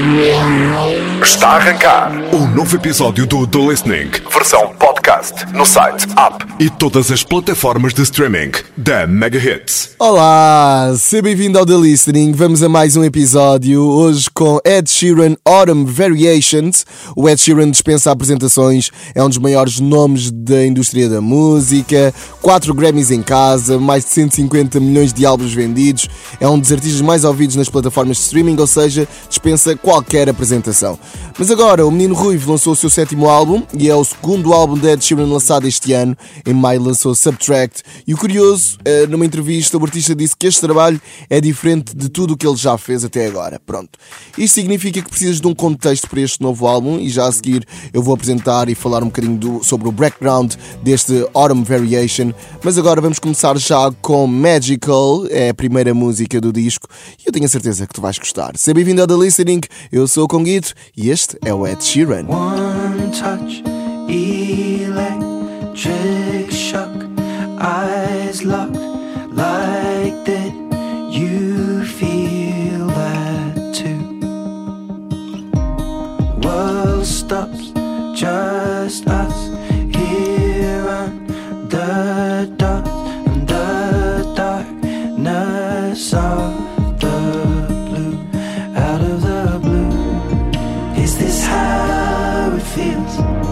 Música Está a arrancar um novo episódio do The Listening, versão podcast, no site, app e todas as plataformas de streaming da Mega Hits. Olá, seja bem-vindo ao The Listening. Vamos a mais um episódio, hoje com Ed Sheeran Autumn Variations. O Ed Sheeran dispensa apresentações, é um dos maiores nomes da indústria da música, 4 Grammys em casa, mais de 150 milhões de álbuns vendidos, é um dos artistas mais ouvidos nas plataformas de streaming, ou seja, dispensa qualquer apresentação. Mas agora, o Menino Ruivo lançou o seu sétimo álbum e é o segundo álbum de Ed Sheeran lançado este ano. Em maio lançou Subtract. E o curioso, eh, numa entrevista, o artista disse que este trabalho é diferente de tudo o que ele já fez até agora. Pronto. Isto significa que precisas de um contexto para este novo álbum e já a seguir eu vou apresentar e falar um bocadinho do, sobre o background deste Autumn Variation. Mas agora vamos começar já com Magical, é a primeira música do disco e eu tenho a certeza que tu vais gostar. Seja bem-vindo ao The Listening, eu sou o Conguito e este é o Ed Sheeran. One touch, electric shock, eyes locked like that. You feel that too. World stops, just us it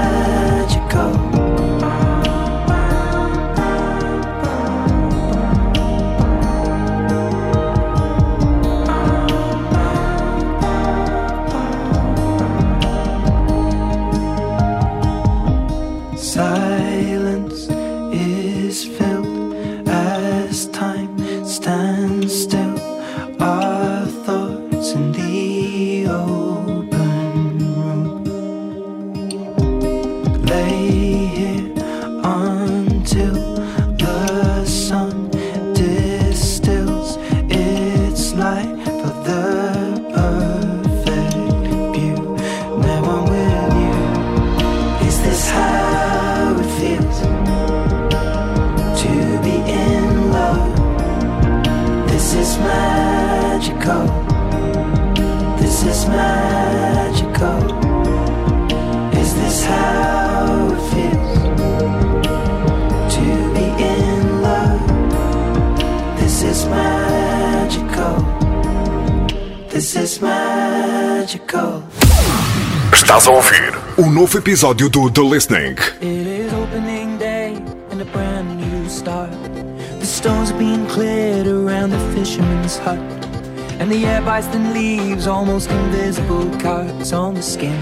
magical. Estás a ouvir um novo episódio do The Listening. It is opening day and a brand new start. The stones are being cleared around the fisherman's hut. And the air bites the leaves, almost invisible cuts on the skin.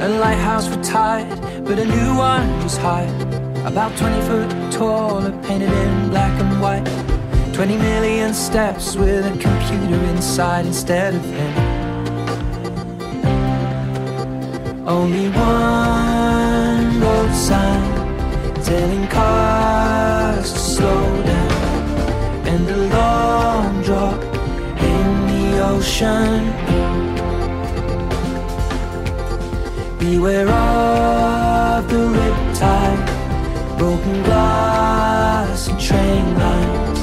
A lighthouse retired, but a new one was hired. About 20 foot tall, painted in black and white. 20 million steps with a computer inside instead of him. Only one road sign telling cars to slow down, and a long drop in the ocean. Beware of the riptide, broken glass and train lines.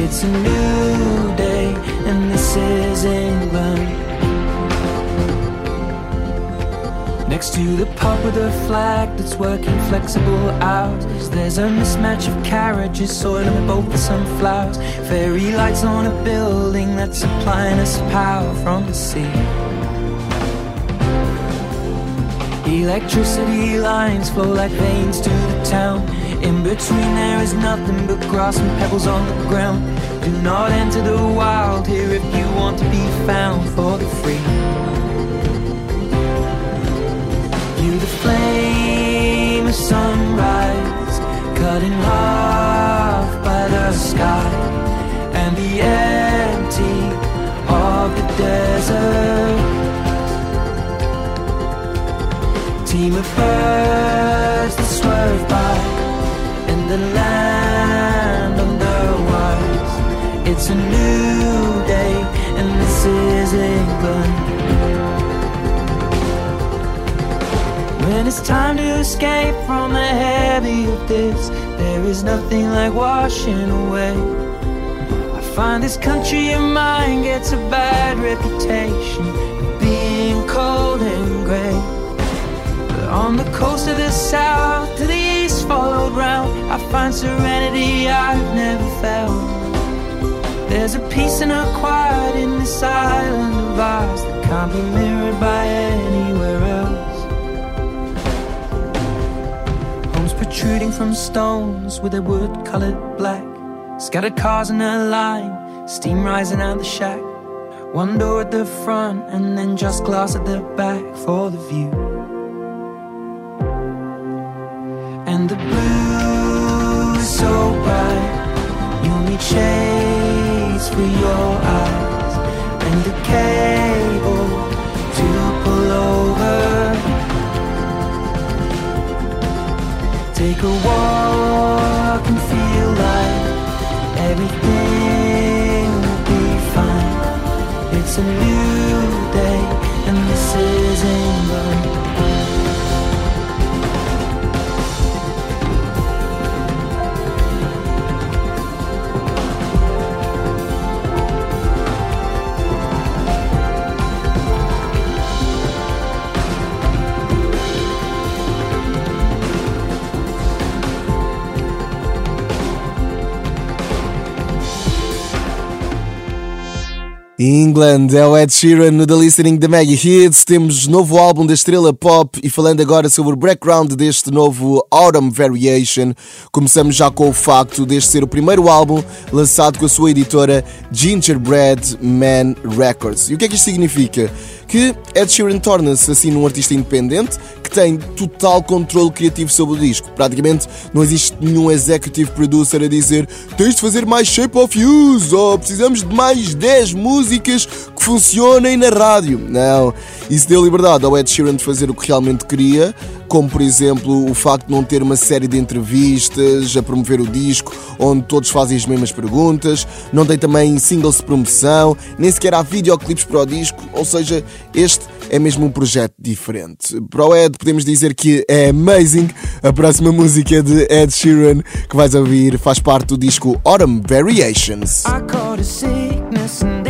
It's a new day, and this is England. Next to the pub with a flag that's working flexible hours. There's a mismatch of carriages soiling both the sunflowers. Fairy lights on a building that's supplying us power from the sea. Electricity lines flow like veins to the town. In between there is nothing but grass and pebbles on the ground. Do not enter the wild here if you want to be found for the free. The flame of sunrise, cut in half by the sky, and the empty of the desert. Team of birds that swerve by, in the land underwise. It's a new time to escape from the heavy of this, there is nothing like washing away. I find this country of mine gets a bad reputation for being cold and grey. But on the coast of the south, to the east, followed round, I find serenity I've never felt. There's a peace and a quiet in this island of ours that can't be mirrored by anywhere else. Protruding from stones with their wood colored black. Scattered cars in a line, steam rising out the shack. One door at the front and then just glass at the back for the view. And the blue is so bright, you'll need shades for your eyes and the cable Take a walk and feel like everything will be fine. It's a new England é o Ed Sheeran no The Listening da Mega Hits. Temos novo álbum da estrela pop e falando agora sobre o background deste novo Autumn Variation, começamos já com o facto deste ser o primeiro álbum lançado com a sua editora Gingerbread Man Records. E o que é que isto significa? Que Ed Sheeran torna-se assim num artista independente que tem total controle criativo sobre o disco. Praticamente não existe nenhum executive producer a dizer tens de fazer mais Shape of You ou precisamos de mais 10 músicas que funcionem na rádio. Não, isso deu liberdade ao Ed Sheeran de fazer o que realmente queria, como por exemplo o facto de não ter uma série de entrevistas a promover o disco onde todos fazem as mesmas perguntas, não tem também singles de promoção, nem sequer há videoclipes para o disco, ou seja, este é mesmo um projeto diferente. Para o Ed, podemos dizer que é amazing. A próxima música de Ed Sheeran que vais ouvir faz parte do disco Autumn Variations. trying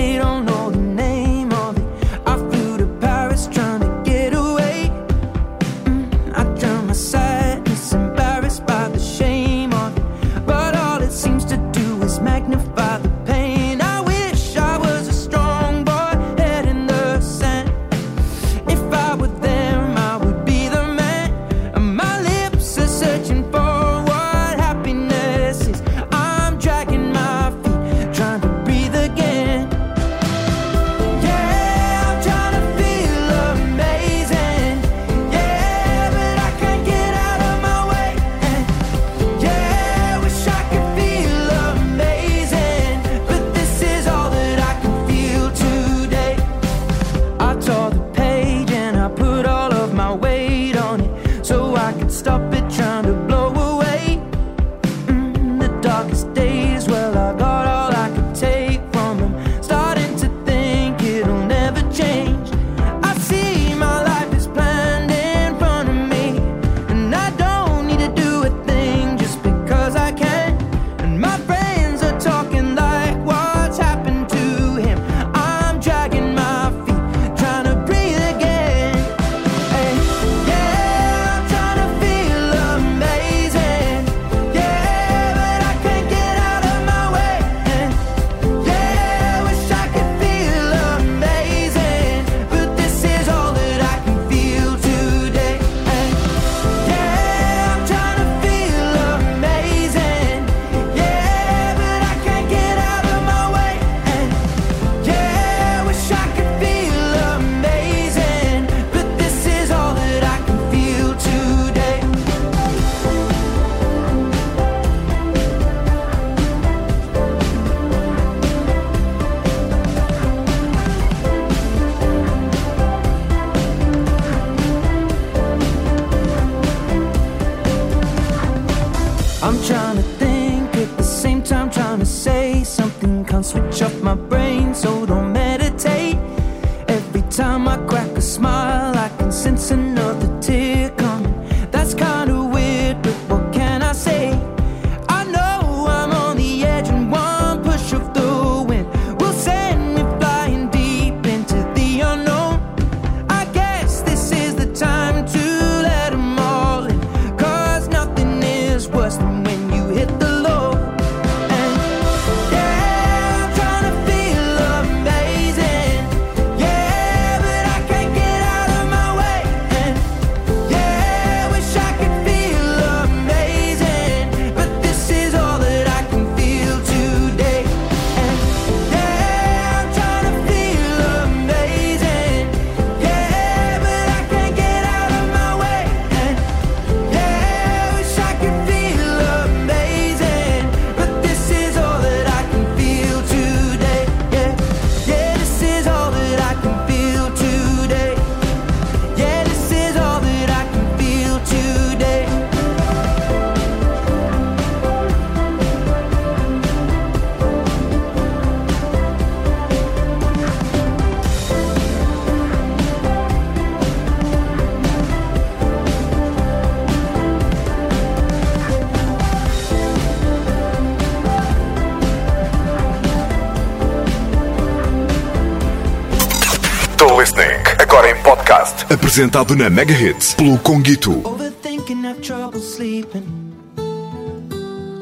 Apresentado na Mega Hits pelo Conguito. Overthinking, have trouble sleeping.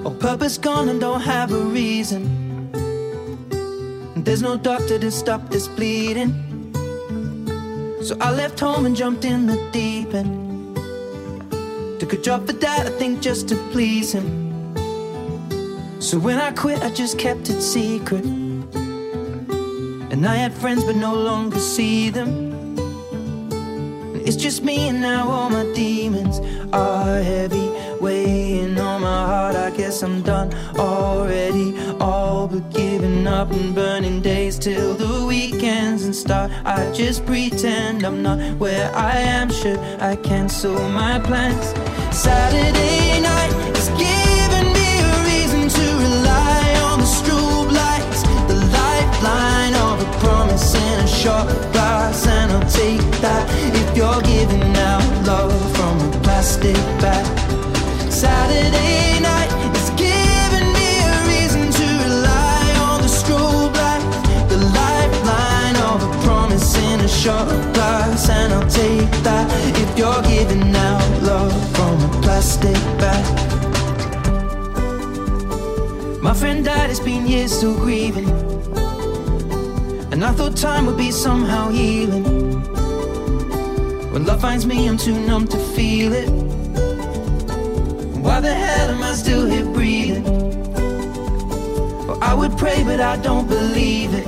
Or purpose gone and don't have a reason. There's no doctor to stop this bleeding. So I left home and jumped in the deep end. Took a job for dad, I think just to please him. So when I quit, I just kept it secret. And I had friends, but no longer see them. Just me and now all my demons are heavy weighing on my heart. I guess I'm done already, all but giving up and burning days till the weekends and start. I just pretend I'm not where I am. Should I cancel my plans? Saturday night is giving me a reason to rely on the strobe lights, the lifeline of a promise in a shot plastic bag. Saturday night is giving me a reason to rely on the strobe light, the lifeline of a promise in a shot glass, and I'll take that if you're giving out love from a plastic bag. My friend died, it's been years still grieving. And I thought time would be somehow healing. When love finds me, I'm too numb to feel it. Why the hell am I still here breathing? Well, I would pray, but I don't believe it.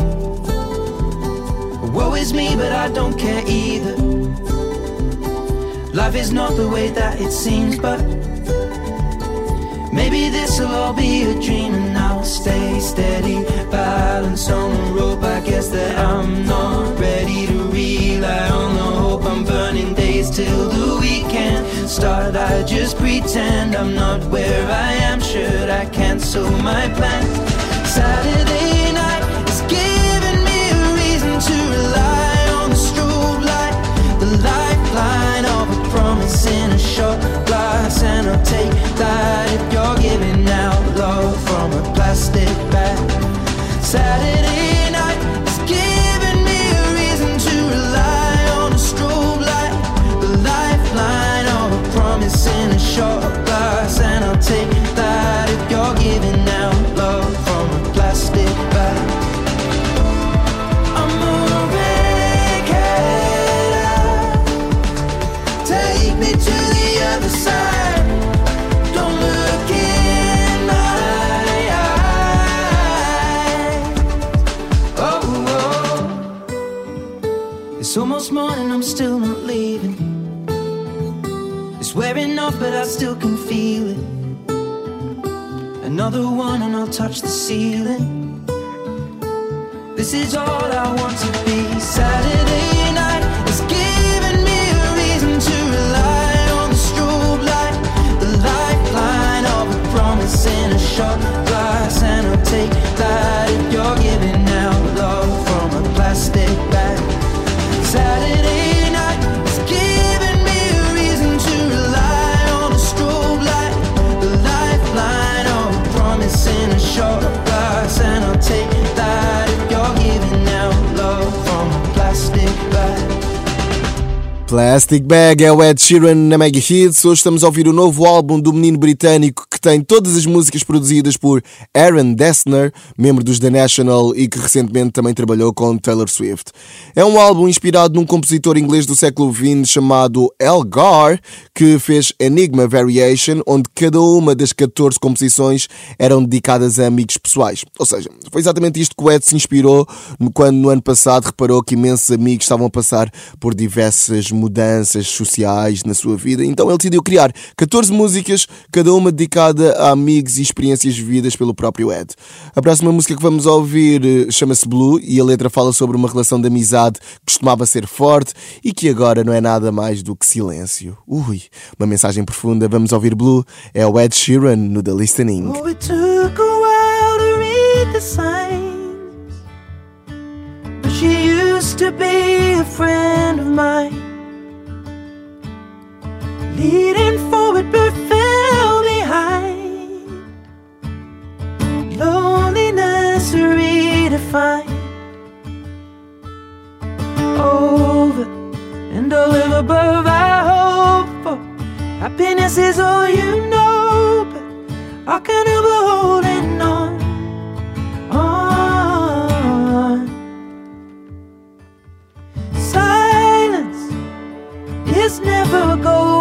Woe is me, but I don't care either. Life is not the way that it seems, but Maybe this'll all be a dream and I'll stay steady. Balance on the I guess that I'm not ready to rely on the hope. I'm burning days till the weekend start. I just pretend I'm not where I am. Should I cancel my plans? Saturday still can feel it. Another one, and I'll touch the ceiling. This is all I want to be. Saturday Plastic Bag é o Ed Sheeran na Mega Hits. Hoje estamos a ouvir o novo álbum do menino britânico que tem todas as músicas produzidas por Aaron Dessner, membro dos The National e que recentemente também trabalhou com Taylor Swift. É um álbum inspirado num compositor inglês do século XX chamado Elgar, que fez Enigma Variation, onde cada uma das 14 composições eram dedicadas a amigos pessoais. Ou seja, foi exatamente isto que o Ed se inspirou quando no ano passado reparou que imensos amigos estavam a passar por diversas mudanças sociais na sua vida. Então ele decidiu criar 14 músicas, cada uma dedicada a amigos e experiências vividas pelo próprio Ed. A próxima música que vamos ouvir eh, chama-se Blue e a letra fala sobre uma relação de amizade que costumava ser forte e que agora não é nada mais do que silêncio. Ui, uma mensagem profunda. Vamos ouvir Blue. É o Ed Sheeran no The Listening. Oh, she used to be a friend of mine. Leading forward but fell behind. Loneliness redefined. Over and all above, I hope for happiness is all you know, but I can't help but holding on. on. Silence is never gold.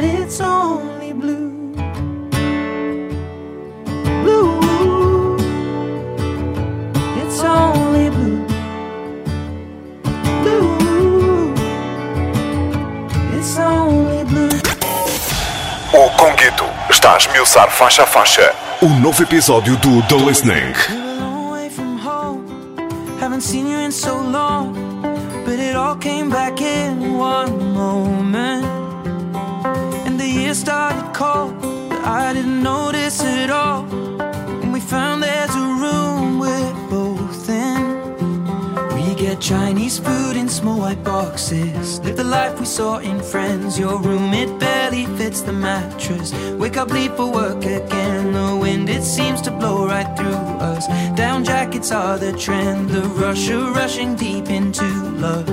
That it's only blue. Blue, it's only blue. O Conguito está a esmiuçar faixa a faixa o novo episódio do The Listening. Chinese food in small white boxes. Live the life we saw in Friends. Your room, it barely fits the mattress. Wake up, leave for work again. The wind, it seems to blow right through us. Down jackets are the trend. The rush of rushing deep into love.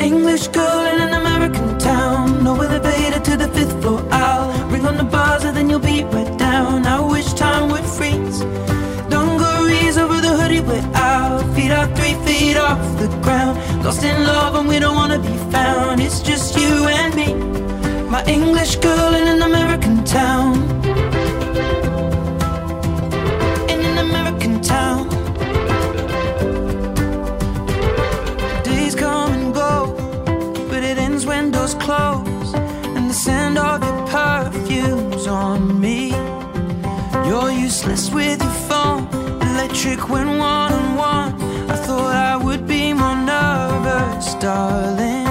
English girl in an American town. No elevator to the fifth floor. I'll ring on the buzzer, then you'll be right down. I wish time would freeze. Dungarees over the hoodie, we're out. Feet are off the ground. Lost in love, and we don't wanna be found. It's just you and me. My English girl in an American town. In an American town. Days come and go, but it ends when doors close. And the scent of your perfume's on me. You're useless with your phone, electric when one. Darling.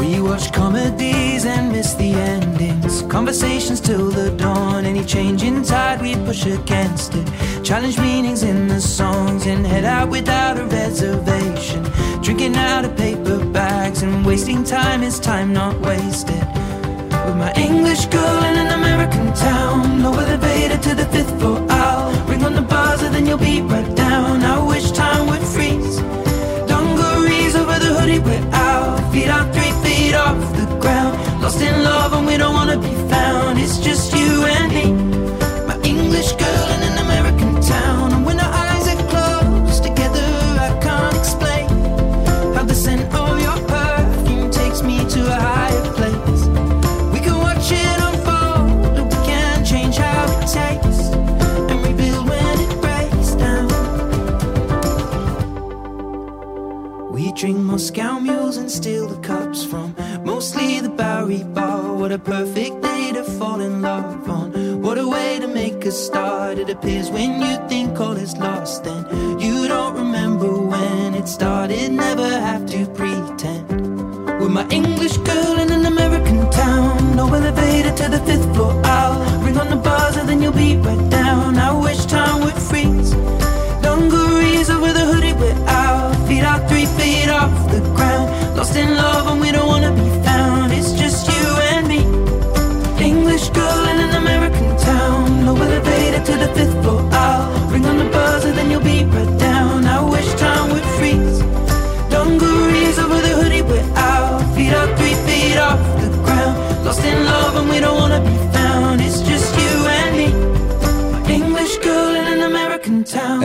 We watch comedies and miss the endings. Conversations till the dawn. Any change in tide, we push against it. Challenge meanings in the songs and head out without a reservation. Drinking out of paper bags and wasting time is time not wasted. With my English girl in an American town, no elevator to the fifth floor. I'll ring on the buzzer, then you'll be right down. I wish time Feet three feet off the ground. Lost in love, and we don't wanna be found. It's just you and me. Steal the cups from mostly the Bowery Bar. What a perfect day to fall in love on. What a way to make a start. It appears when you think all is lost, and you don't remember when it started. Never have to pretend. With my English girl in an American town. No elevator to the fifth floor. I'll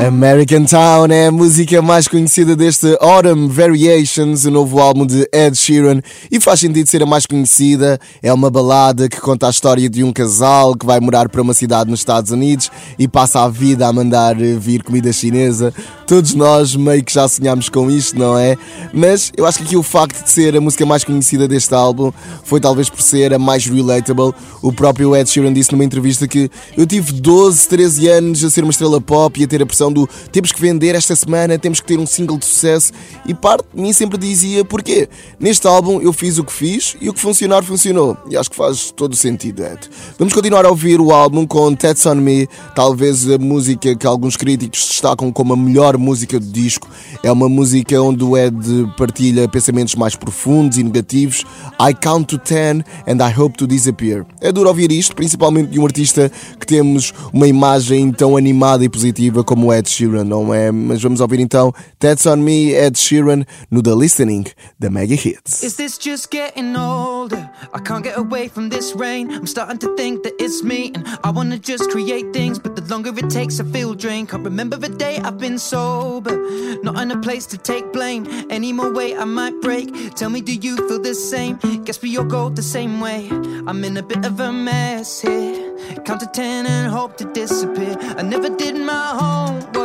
American town. É a música mais conhecida deste Autumn Variations, o novo álbum de Ed Sheeran, e faz sentido ser a mais conhecida. É uma balada que conta a história de um casal que vai morar para uma cidade nos Estados Unidos e passa a vida a mandar vir comida chinesa. Todos nós meio que já sonhámos com isto, não é? Mas eu acho que aqui o facto de ser a música mais conhecida deste álbum foi talvez por ser a mais relatable. O próprio Ed Sheeran disse numa entrevista que eu tive 12, 13 anos a ser uma estrela pop e a ter a pressão do temos que vender esta semana, temos que ter um single de sucesso. E parte de mim sempre dizia porquê. Neste álbum eu fiz o que fiz e o que funcionar, funcionou. E acho que faz todo o sentido, Ed. Vamos continuar a ouvir o álbum com Tats on Me, talvez a música que alguns críticos destacam como a melhor música do disco. É uma música onde o Ed partilha pensamentos mais profundos e negativos. I count to ten and I hope to disappear. É duro ouvir isto, principalmente de um artista que temos uma imagem tão animada e positiva como Ed Sheeran, não é? Mas vamos ouvir então That's on Me, Ed Sheeran, no The Listening the Mega Hits. Is this just getting older? I can't get away from this rain. I'm starting to think that it's me, and I wanna just create things. But the longer it takes, I feel drained. Can't remember the day I've been sober, not in a place to take blame. Any more way I might break. Tell me, do you feel the same? Guess we all go the same way. I'm in a bit of a mess here. Count to ten and hope to disappear. I never did my homework.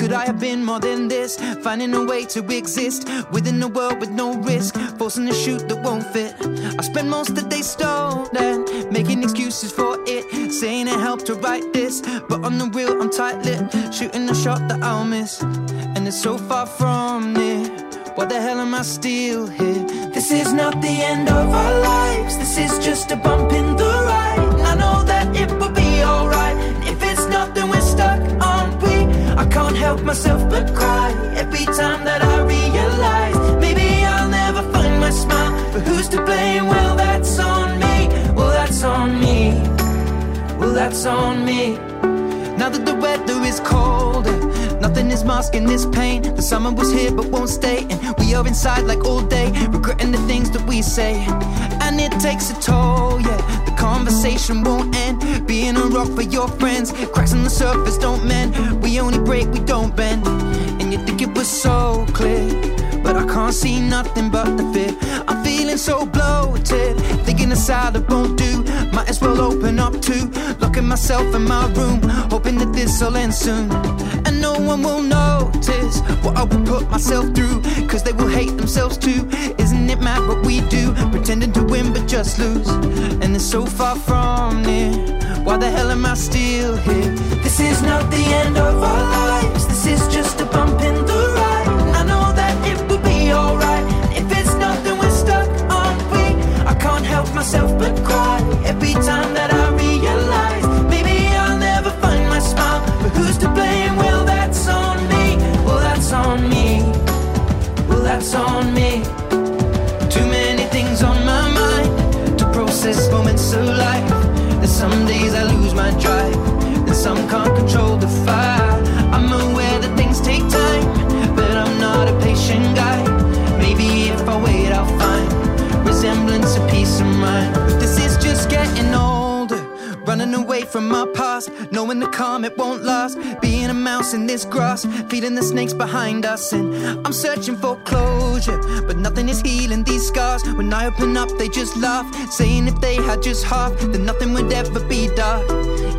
Could I have been more than this? Finding a way to exist within a world with no risk. Forcing a shoot that won't fit. I spend most of the day stolen, making excuses for it. Saying it helped to write this, but on the real, I'm tight lipped. Shooting a shot that I'll miss. And it's so far from near. Why the hell am I still here? This is not the end of our lives. This is just a bump in the ride. Help myself but cry every time that I realize maybe I'll never find my smile. But who's to blame? Well, that's on me. Well, that's on me. Well, that's on me. Now that the weather is colder, nothing is masking this pain. The summer was here but won't stay, and we are inside like all day, regretting the things that we say. And it takes a toll, yeah. Conversation won't end. Being a rock for your friends, cracks on the surface don't mend. We only break, we don't bend. And you think it was so clear, but I can't see nothing but the fear. I'm feeling so bloated, thinking a salad won't do. Might as well open up too. Locking myself in my room, hoping that this'll end soon. And no one will notice what I will put myself through, cause they will hate themselves too. It mad what we do? Pretending to win but just lose. And it's so far from near. Why the hell am I still here? This is not the end of our lives, this is just a bump in the ride. I know that it will be alright. If it's not, then we're stuck on we. I can't help myself but cry every time from my past, knowing the calm it won't last. Being a mouse in this grass, feeding the snakes behind us, and I'm searching for closure, but nothing is healing these scars. When I open up, they just laugh, saying if they had just half, then nothing would ever be dark.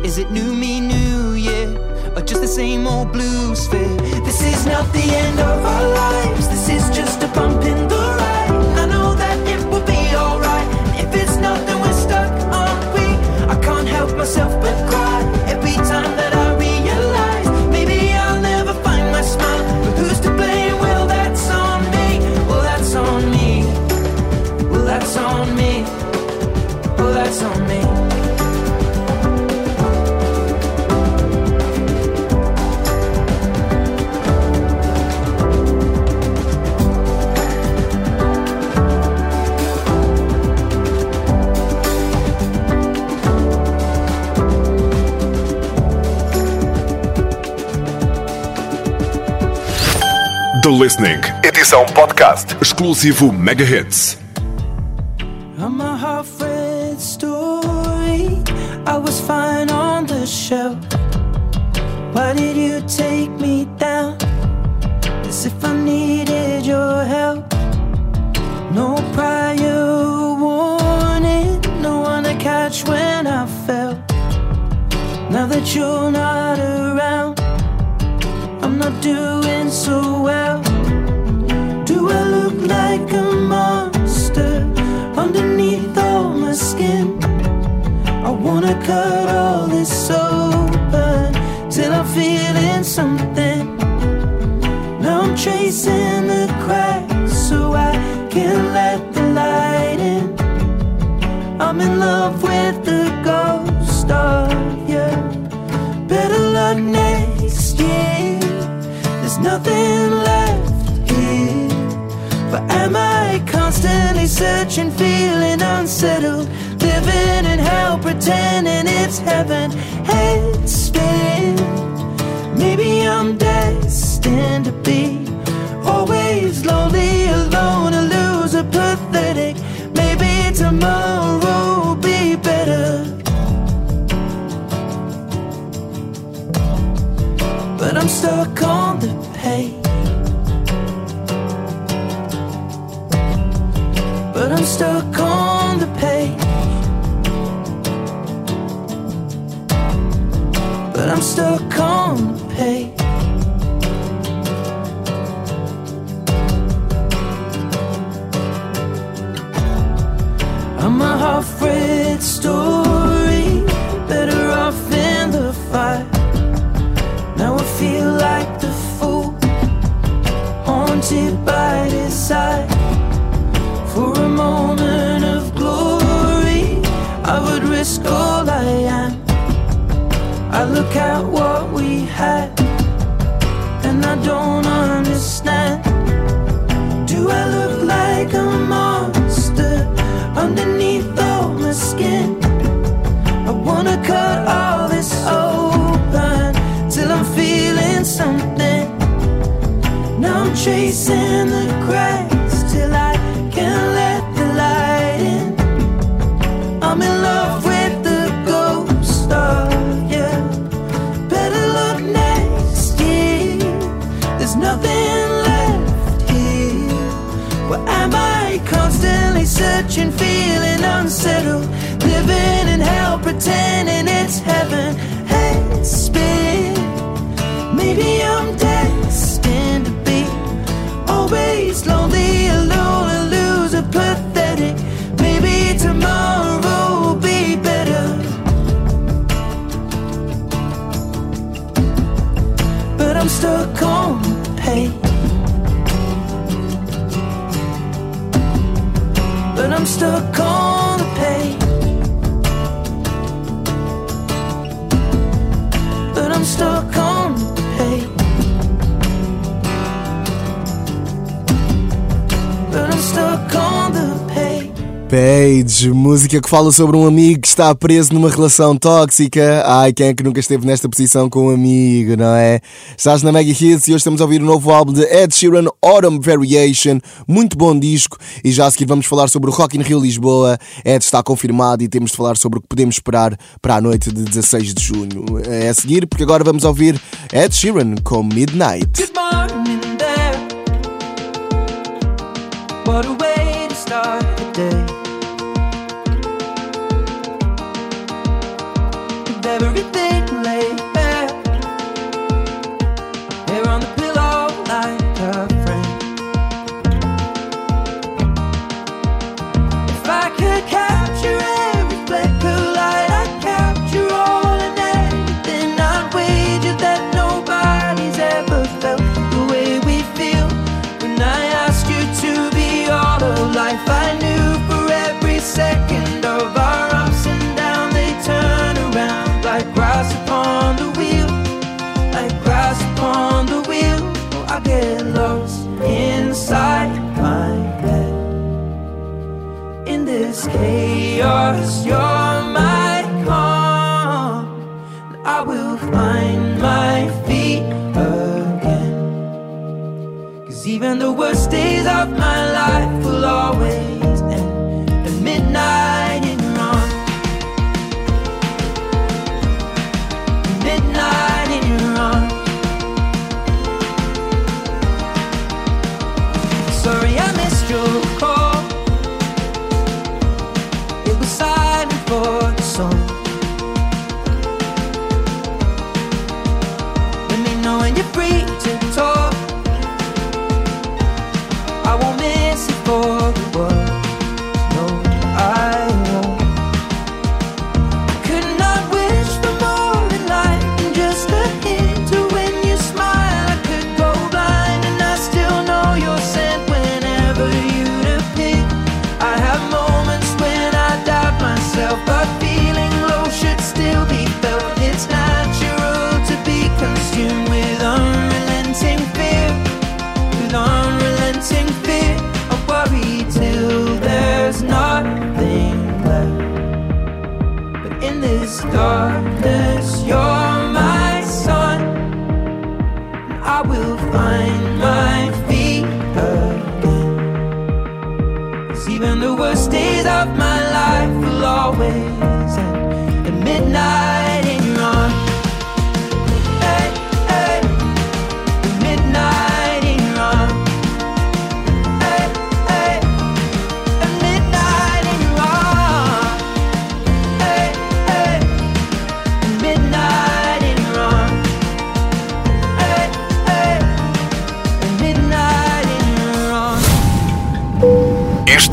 Is it new me, new year? Or just the same old blues fit? This is not the end of our lives. This is just a bump in the ride. The Listening, edição podcast, exclusivo Mega Hits. I'm a half-read story. I was fine on the shelf. Why did you take me down? As if I needed your help. No prior warning, no one to catch when I fell. Now that you're not Wanna cut all this open till I'm feeling something. Now I'm tracing the cracks so I can let the light in. I'm in love with the ghost of you. Better luck next year. There's nothing left here. But am I constantly searching, feeling unsettled? Pretending it's heaven. Page, música que fala sobre um amigo que está preso numa relação tóxica. Ai, quem é que nunca esteve nesta posição com um amigo, não é? Estás na Mega Hits e hoje estamos a ouvir o um novo álbum de Ed Sheeran, Autumn Variation. Muito bom disco. E já a seguir vamos falar sobre o Rock in Rio Lisboa. Ed está confirmado e temos de falar sobre o que podemos esperar para a noite de 16 de junho. É a seguir, porque agora vamos ouvir Ed Sheeran com Midnight. Good morning there. What stars, you're my calm. And I will find my feet again. Cause even the worst days of my life will always end at midnight.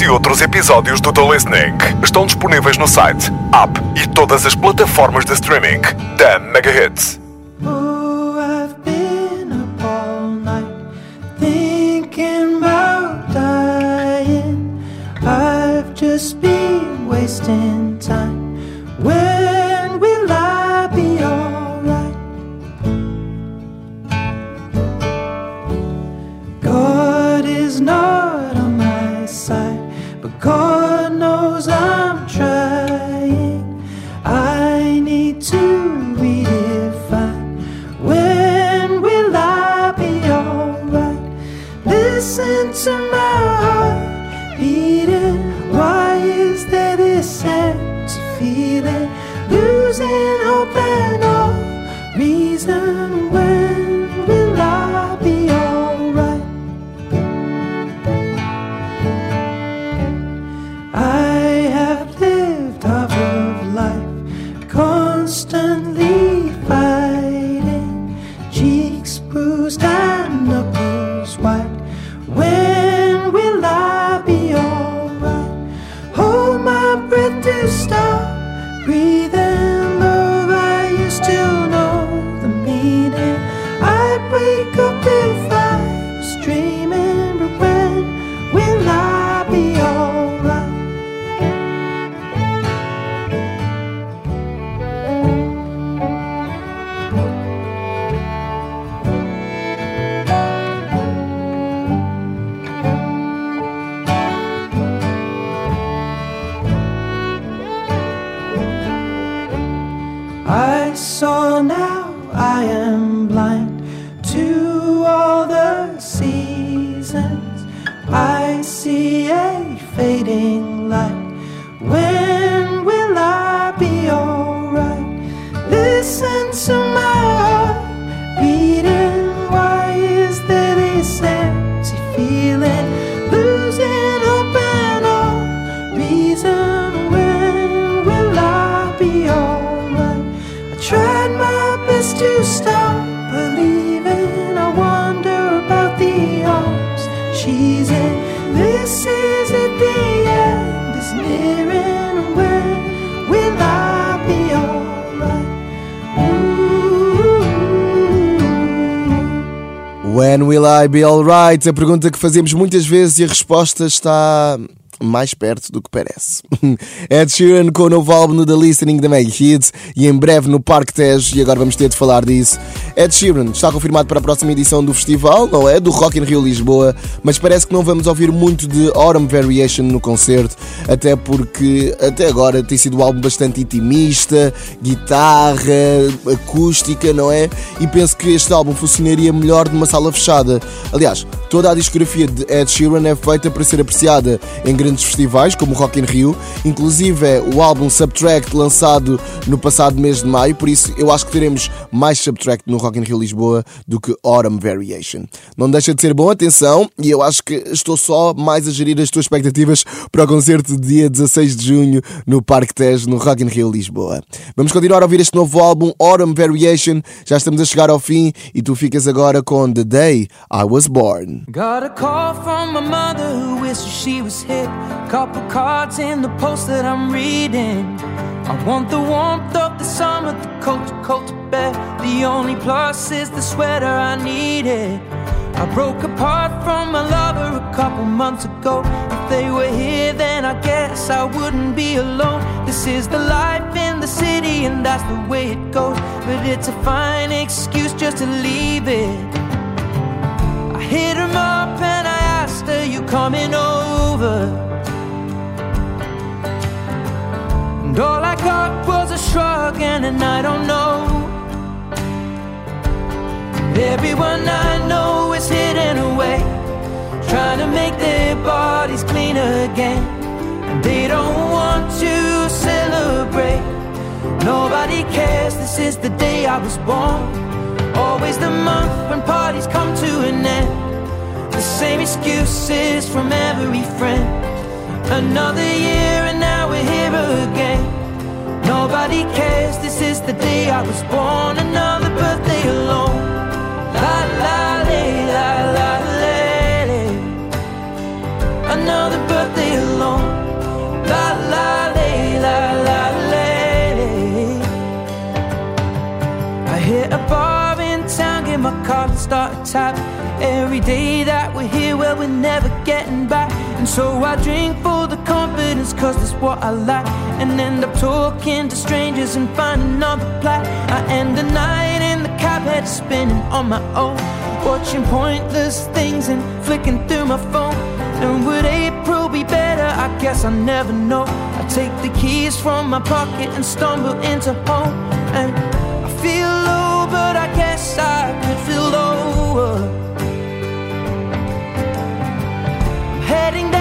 outros episódios do The Listening estão disponíveis no site, app e todas as plataformas de streaming da Megahits. Will I be alright? A pergunta que fazemos muitas vezes e a resposta está mais perto do que parece. Ed Sheeran com o novo álbum no The Listening da Meg Hits e em breve no Parque Tejo, e agora vamos ter de falar disso. Ed Sheeran está confirmado para a próxima edição do festival, não é? Do Rock in Rio Lisboa, mas parece que não vamos ouvir muito de Autumn Variation no concerto, até porque até agora tem sido um álbum bastante intimista, guitarra, acústica, não é? E penso que este álbum funcionaria melhor numa sala fechada. Aliás, toda a discografia de Ed Sheeran é feita para ser apreciada em grandes festivais, como o Rock in Rio, inclusive é o álbum Subtract lançado no passado mês de maio, por isso eu acho que teremos mais Subtract no Rock in Rio Lisboa do que Autumn Variation. Não deixa de ser bom, atenção, e eu acho que estou só mais a gerir as tuas expectativas para o concerto de dia 16 de junho no Parque Tejo, no Rock in Rio Lisboa. Vamos continuar a ouvir este novo álbum, Autumn Variation, já estamos a chegar ao fim e tu ficas agora com The Day I Was Born. Got a call from my mother who wishes she was here. Couple cards in the post that I'm reading. I want the warmth of the summer, the bear. The only plus is the sweater I needed. I broke apart from my lover a couple months ago. If they were here, then I guess I wouldn't be alone. This is the life in the city, and that's the way it goes. But it's a fine excuse just to leave it. I hit him up and I asked her, You coming over? And all I got was a shrug and an I don't know. Everyone I know is hidden away, trying to make their bodies clean again. And they don't want to celebrate. Nobody cares, this is the day I was born. Always the month when parties come to an end. The same excuses from every friend. Another year and now we're here again. Nobody cares, this is the day I was born. Another birthday alone. Every day that we're here, well, we're never getting back. And so I drink for the confidence, cause that's what I like. And end up talking to strangers and find another plat. I end the night head spinning on my own. Watching pointless things and flicking through my phone. And would April be better? I guess I never know. I take the keys from my pocket and stumble into home. And I feel low, but I guess I could feel lower. I'm heading down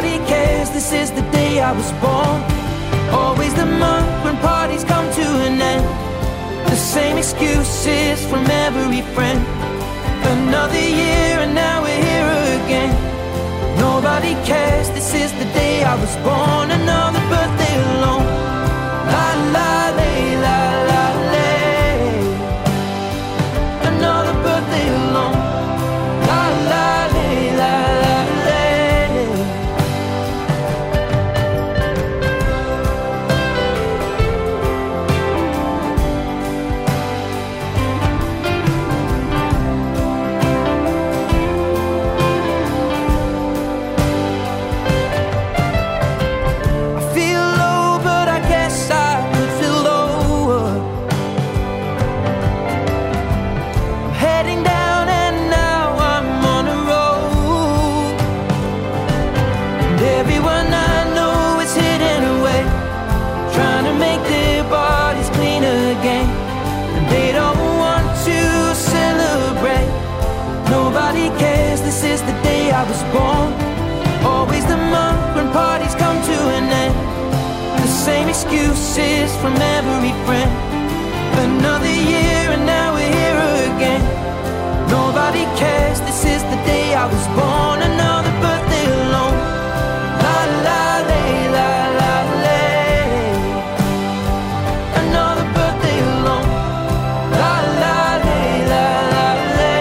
Nobody cares, this is the day I was born. Always the month when parties come to an end. The same excuses from every friend. Another year and now we're here again. Nobody cares, this is the day I was born. Another birthday alone. kisses from every friend. Another year and now we're here again. Nobody cares, this is the day I was born. Another birthday alone. La la la la la la. Another birthday alone. La la la la la la.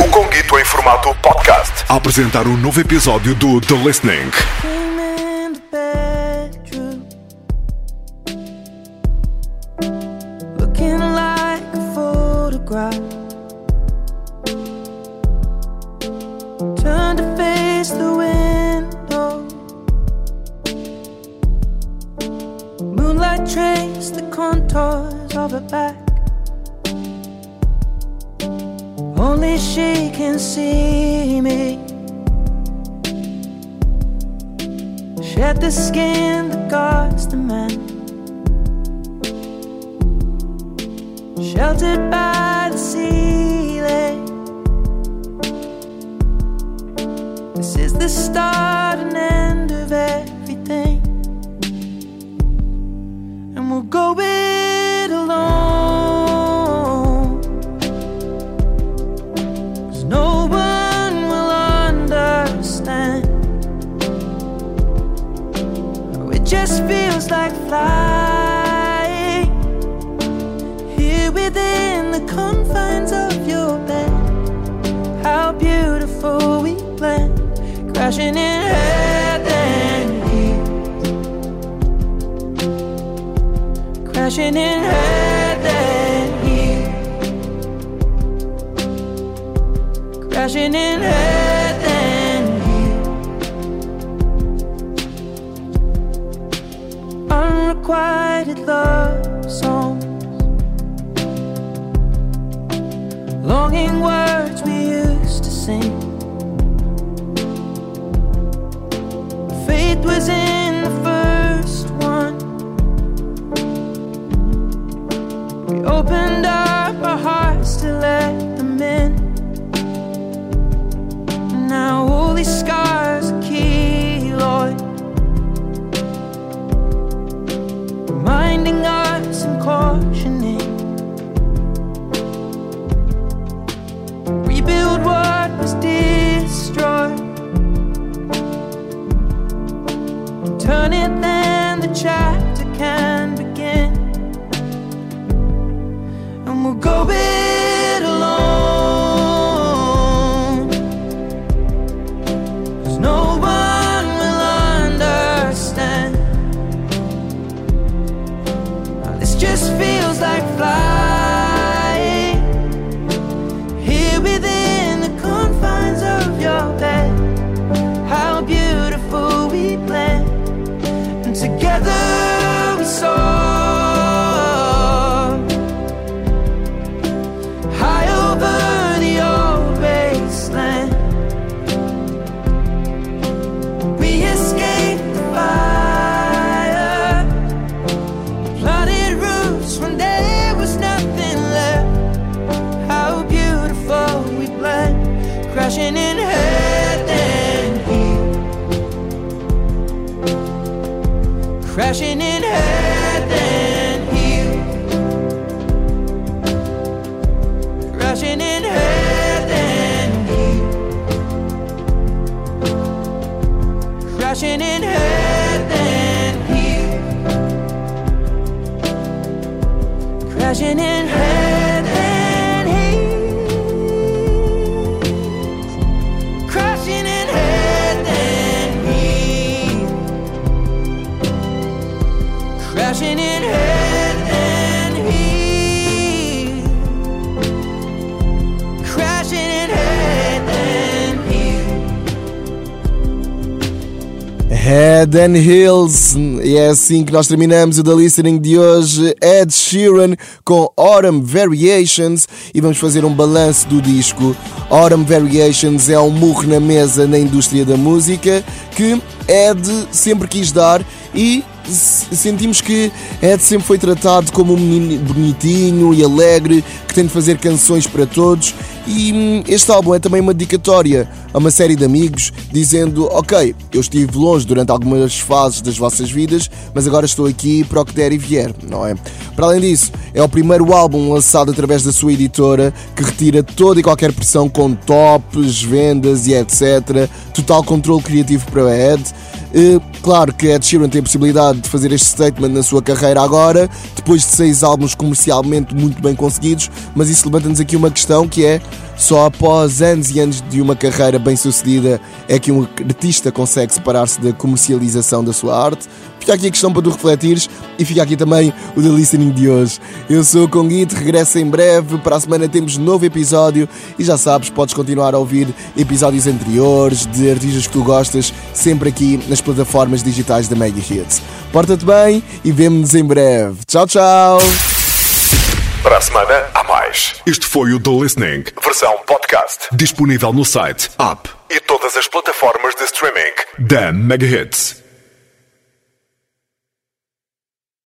O Conguito em formato podcast apresentar um novo episódio do The Listening. winning head heaven here. Crashing in heaven here. Unrequited love songs. Longing words we used to sing. Faith was in. just feel Head and Hills. E é assim que nós terminamos o The Listening de hoje. Ed Sheeran com Autumn Variations. E vamos fazer um balanço do disco. Autumn Variations é um murro na mesa na indústria da música que Ed sempre quis dar e sentimos que Ed sempre foi tratado como um menino bonitinho e alegre que tem de fazer canções para todos e hum, este álbum é também uma dedicatória a uma série de amigos dizendo ok, eu estive longe durante algumas fases das vossas vidas mas agora estou aqui para o que der e vier, não é? Para além disso, é o primeiro álbum lançado através da sua editora que retira toda e qualquer pressão com tops, vendas e etc. Total controle criativo para a Ed Uh, claro que Ed Sheeran tem a possibilidade de fazer este statement na sua carreira agora, depois de seis álbuns comercialmente muito bem conseguidos, mas isso levanta-nos aqui uma questão que é só após anos e anos de uma carreira bem sucedida é que um artista consegue separar-se da comercialização da sua arte. Fica aqui a questão para tu refletires e fica aqui também o The Listening de hoje. Eu sou o Conguito, regresso em breve. Para a semana temos novo episódio e já sabes, podes continuar a ouvir episódios anteriores de artistas que tu gostas, sempre aqui nas plataformas digitais da Mega Hits. Porta-te bem e vemo-nos em breve. Tchau, tchau! Para a semana, mais. Este foi o The Listening, versão podcast. Disponível no site, app e todas as plataformas de streaming da Mega Hits.